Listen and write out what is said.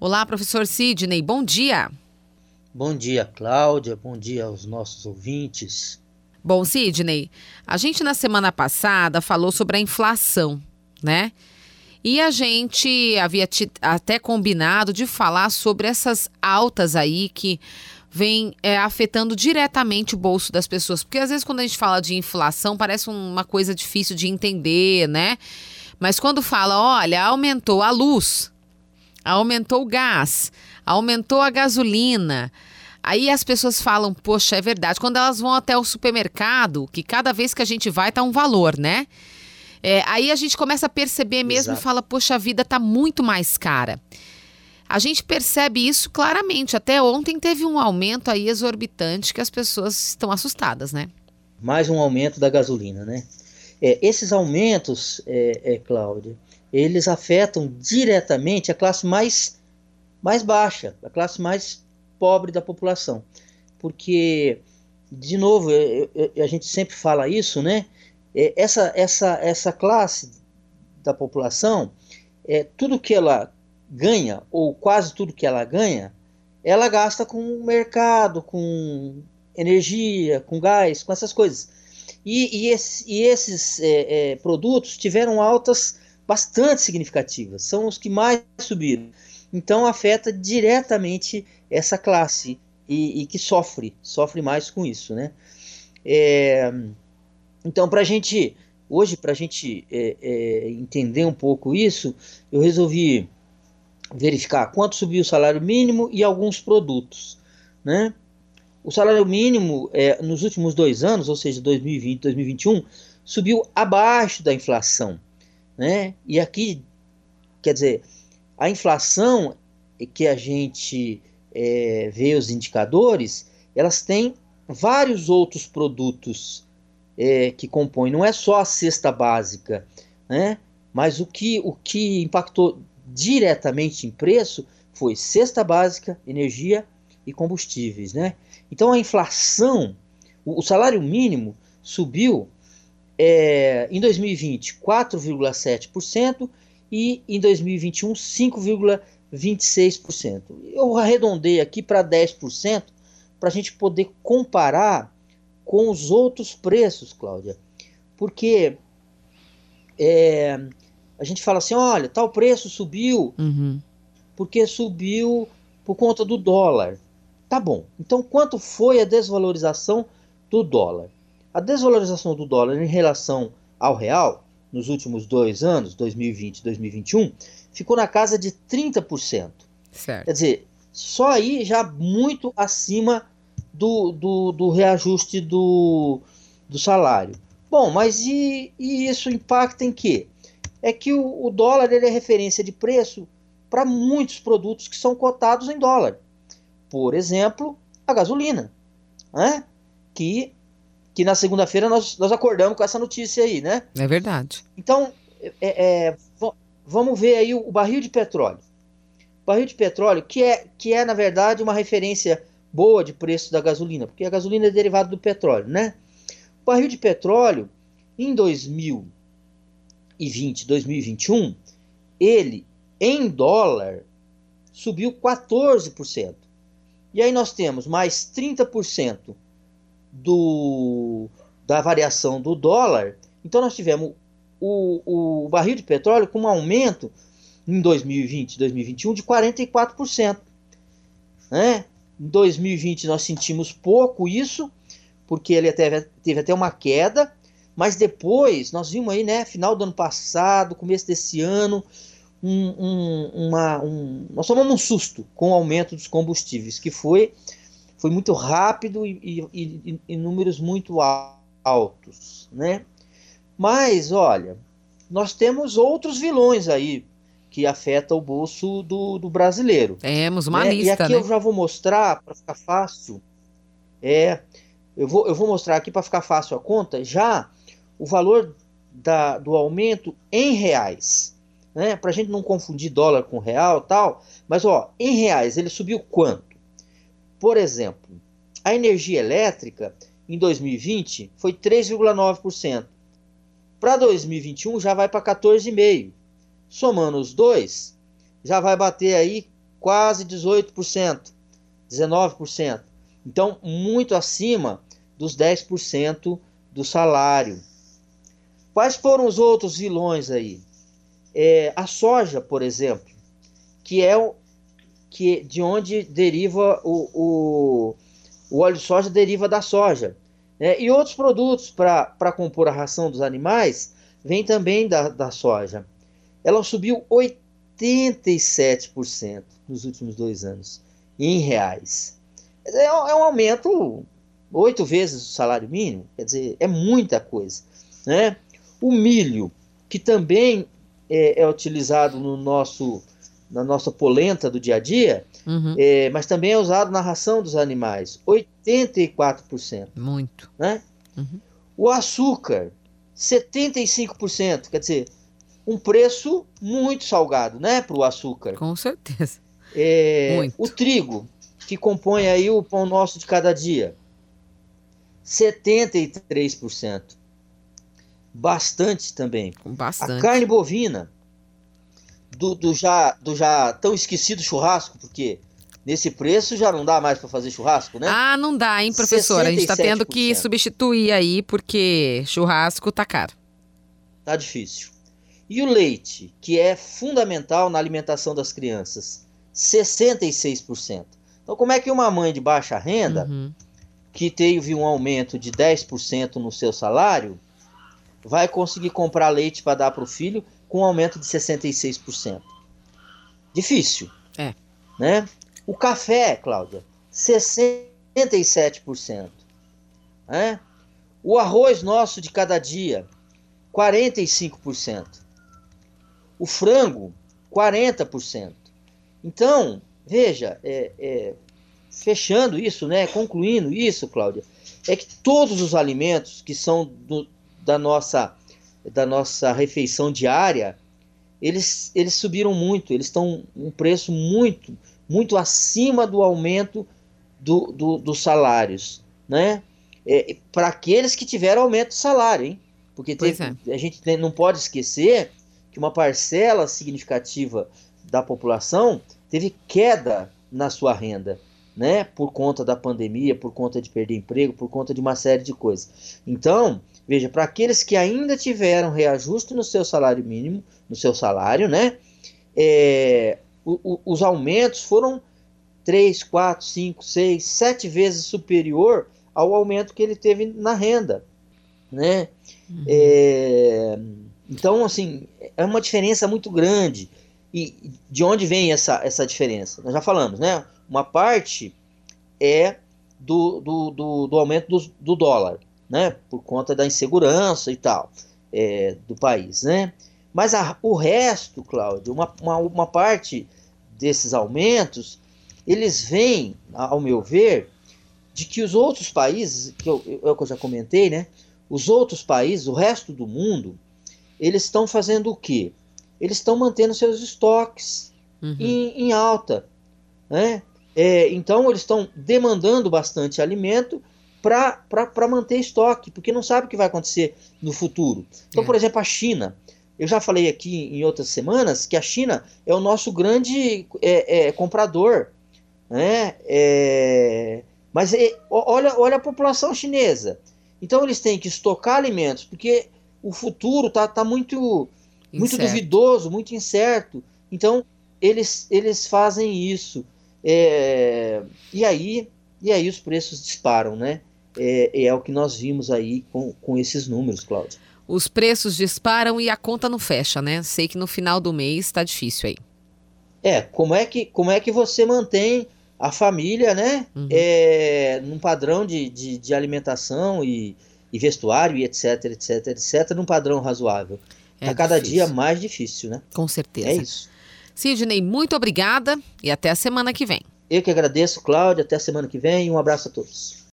Olá, professor Sidney, bom dia. Bom dia, Cláudia, bom dia aos nossos ouvintes. Bom, Sidney, a gente na semana passada falou sobre a inflação, né? E a gente havia até combinado de falar sobre essas altas aí que vem é, afetando diretamente o bolso das pessoas. Porque às vezes quando a gente fala de inflação parece uma coisa difícil de entender, né? Mas quando fala, olha, aumentou a luz, aumentou o gás, aumentou a gasolina. Aí as pessoas falam, poxa, é verdade. Quando elas vão até o supermercado, que cada vez que a gente vai tá um valor, né? É, aí a gente começa a perceber mesmo Exato. e fala, poxa, a vida tá muito mais cara. A gente percebe isso claramente. Até ontem teve um aumento aí exorbitante que as pessoas estão assustadas, né? Mais um aumento da gasolina, né? É, esses aumentos, é, é, Cláudia, eles afetam diretamente a classe mais, mais baixa, a classe mais pobre da população. Porque, de novo, eu, eu, a gente sempre fala isso, né? É, essa, essa, essa classe da população, é, tudo que ela ganha, ou quase tudo que ela ganha, ela gasta com o mercado, com energia, com gás, com essas coisas. E, e, esse, e esses é, é, produtos tiveram altas bastante significativas, são os que mais subiram. Então afeta diretamente essa classe e, e que sofre, sofre mais com isso, né? É, então, para a gente, hoje, para a gente é, é, entender um pouco isso, eu resolvi verificar quanto subiu o salário mínimo e alguns produtos, né? O salário mínimo é, nos últimos dois anos, ou seja, 2020 2021, subiu abaixo da inflação. Né? E aqui, quer dizer, a inflação que a gente é, vê os indicadores, elas têm vários outros produtos é, que compõem, não é só a cesta básica, né? mas o que, o que impactou diretamente em preço foi cesta básica, energia e combustíveis. Né? Então a inflação, o, o salário mínimo subiu é, em 2020 4,7% e em 2021 5,26%. Eu arredondei aqui para 10% para a gente poder comparar com os outros preços, Cláudia. Porque é, a gente fala assim, olha, tal preço subiu uhum. porque subiu por conta do dólar. Tá bom. Então, quanto foi a desvalorização do dólar? A desvalorização do dólar em relação ao real nos últimos dois anos, 2020 e 2021, ficou na casa de 30%. Certo. Quer dizer, só aí já muito acima do, do, do reajuste do, do salário. Bom, mas e, e, isso impacta em quê? É que o, o dólar ele é referência de preço para muitos produtos que são cotados em dólar. Por exemplo, a gasolina, né? que, que na segunda-feira nós, nós acordamos com essa notícia aí, né? É verdade. Então, é, é, vamos ver aí o, barril de petróleo. O barril de petróleo, que é, que é, na verdade, uma referência boa de preço da gasolina, porque a gasolina é derivada do petróleo, né? O barril de petróleo, em 2020, 2021, ele, em dólar, subiu 14%. E aí nós temos mais 30% do, da variação do dólar. Então nós tivemos o, o barril de petróleo com um aumento em 2020 2021 de 44%. Né? Em 2020 nós sentimos pouco isso, porque ele teve, teve até uma queda, mas depois nós vimos aí, né, final do ano passado, começo desse ano, um, um, uma, um, nós tomamos um susto com o aumento dos combustíveis, que foi, foi muito rápido e, e, e, números muito altos, né? Mas, olha, nós temos outros vilões aí que afetam o bolso do, do brasileiro. Temos uma né? lista, E aqui né? eu já vou mostrar, para ficar fácil, é, eu vou, eu vou mostrar aqui para ficar fácil a conta, já o valor da, do aumento em reais né? Para a gente não confundir dólar com real tal. Mas, ó, em reais, ele subiu quanto? Por exemplo, a energia elétrica em 2020 foi 3,9%. Para 2021 já vai para 14,5%. Somando os dois, já vai bater aí quase 18%, 19%. Então, muito acima dos 10% do salário. Quais foram os outros vilões aí? É, a soja, por exemplo, que é o, que de onde deriva o, o, o óleo de soja deriva da soja. Né? E outros produtos para compor a ração dos animais vem também da, da soja. Ela subiu 87% nos últimos dois anos, em reais. É, é um aumento oito vezes o salário mínimo, quer dizer, é muita coisa. Né? O milho, que também é, é utilizado no nosso, na nossa polenta do dia a dia, uhum. é, mas também é usado na ração dos animais, 84%. Muito. Né? Uhum. O açúcar, 75%, quer dizer, um preço muito salgado, né, para o açúcar. Com certeza. É, muito. O trigo, que compõe aí o pão nosso de cada dia, 73%. Bastante também. Bastante. A carne bovina, do, do, já, do já tão esquecido churrasco, porque nesse preço já não dá mais para fazer churrasco, né? Ah, não dá, hein, professor? 67%. A gente está tendo que substituir aí, porque churrasco tá caro. Tá difícil. E o leite, que é fundamental na alimentação das crianças, 66%. Então, como é que uma mãe de baixa renda uhum que teve um aumento de 10% no seu salário, vai conseguir comprar leite para dar para o filho com um aumento de 66%. Difícil. É. Né? O café, Cláudia, 67%. Né? O arroz nosso de cada dia, 45%. O frango, 40%. Então, veja, é, é, fechando isso, né, concluindo isso, Cláudia, é que todos os alimentos que são do, da nossa da nossa refeição diária, eles, eles subiram muito, eles estão um preço muito, muito acima do aumento do, do, dos salários, né? É, Para aqueles que tiveram aumento de salário, hein? Porque teve, é. a gente não pode esquecer que uma parcela significativa da população teve queda na sua renda né? Por conta da pandemia, por conta de perder emprego, por conta de uma série de coisas. Então, veja, para aqueles que ainda tiveram reajuste no seu salário mínimo, no seu salário, né? É, o, o, os aumentos foram 3, 4, 5, 6, 7 vezes superior ao aumento que ele teve na renda, né? Uhum. É, então, assim, é uma diferença muito grande. E de onde vem essa, essa diferença? Nós já falamos, né? Uma parte é do, do, do, do aumento do, do, dólar, né? Por conta da insegurança e tal é, do país, né? Mas a, o resto, Cláudio, uma, uma, uma parte desses aumentos, eles vêm, ao meu ver, de que os outros países, que eu, eu, que eu já comentei, né? Os outros países, o resto do mundo, eles estão fazendo o quê? Eles estão mantendo seus estoques uhum. em, em alta, né? É, então, eles estão demandando bastante alimento para manter estoque, porque não sabe o que vai acontecer no futuro. Então, é. por exemplo, a China. Eu já falei aqui em outras semanas que a China é o nosso grande é, é, comprador. Né? É, mas é, olha, olha a população chinesa. Então, eles têm que estocar alimentos, porque o futuro está tá muito, muito duvidoso, muito incerto. Então, eles, eles fazem isso. É, e, aí, e aí os preços disparam, né? É, é o que nós vimos aí com, com esses números, Cláudio. Os preços disparam e a conta não fecha, né? Sei que no final do mês está difícil aí. É, como é que, como é que você mantém a família, né? Uhum. É, num padrão de, de, de alimentação e, e, vestuário e etc, etc, etc, num padrão razoável. É tá cada dia mais difícil, né? Com certeza. É isso. Sidney, muito obrigada e até a semana que vem. Eu que agradeço, Cláudia. Até a semana que vem. Um abraço a todos.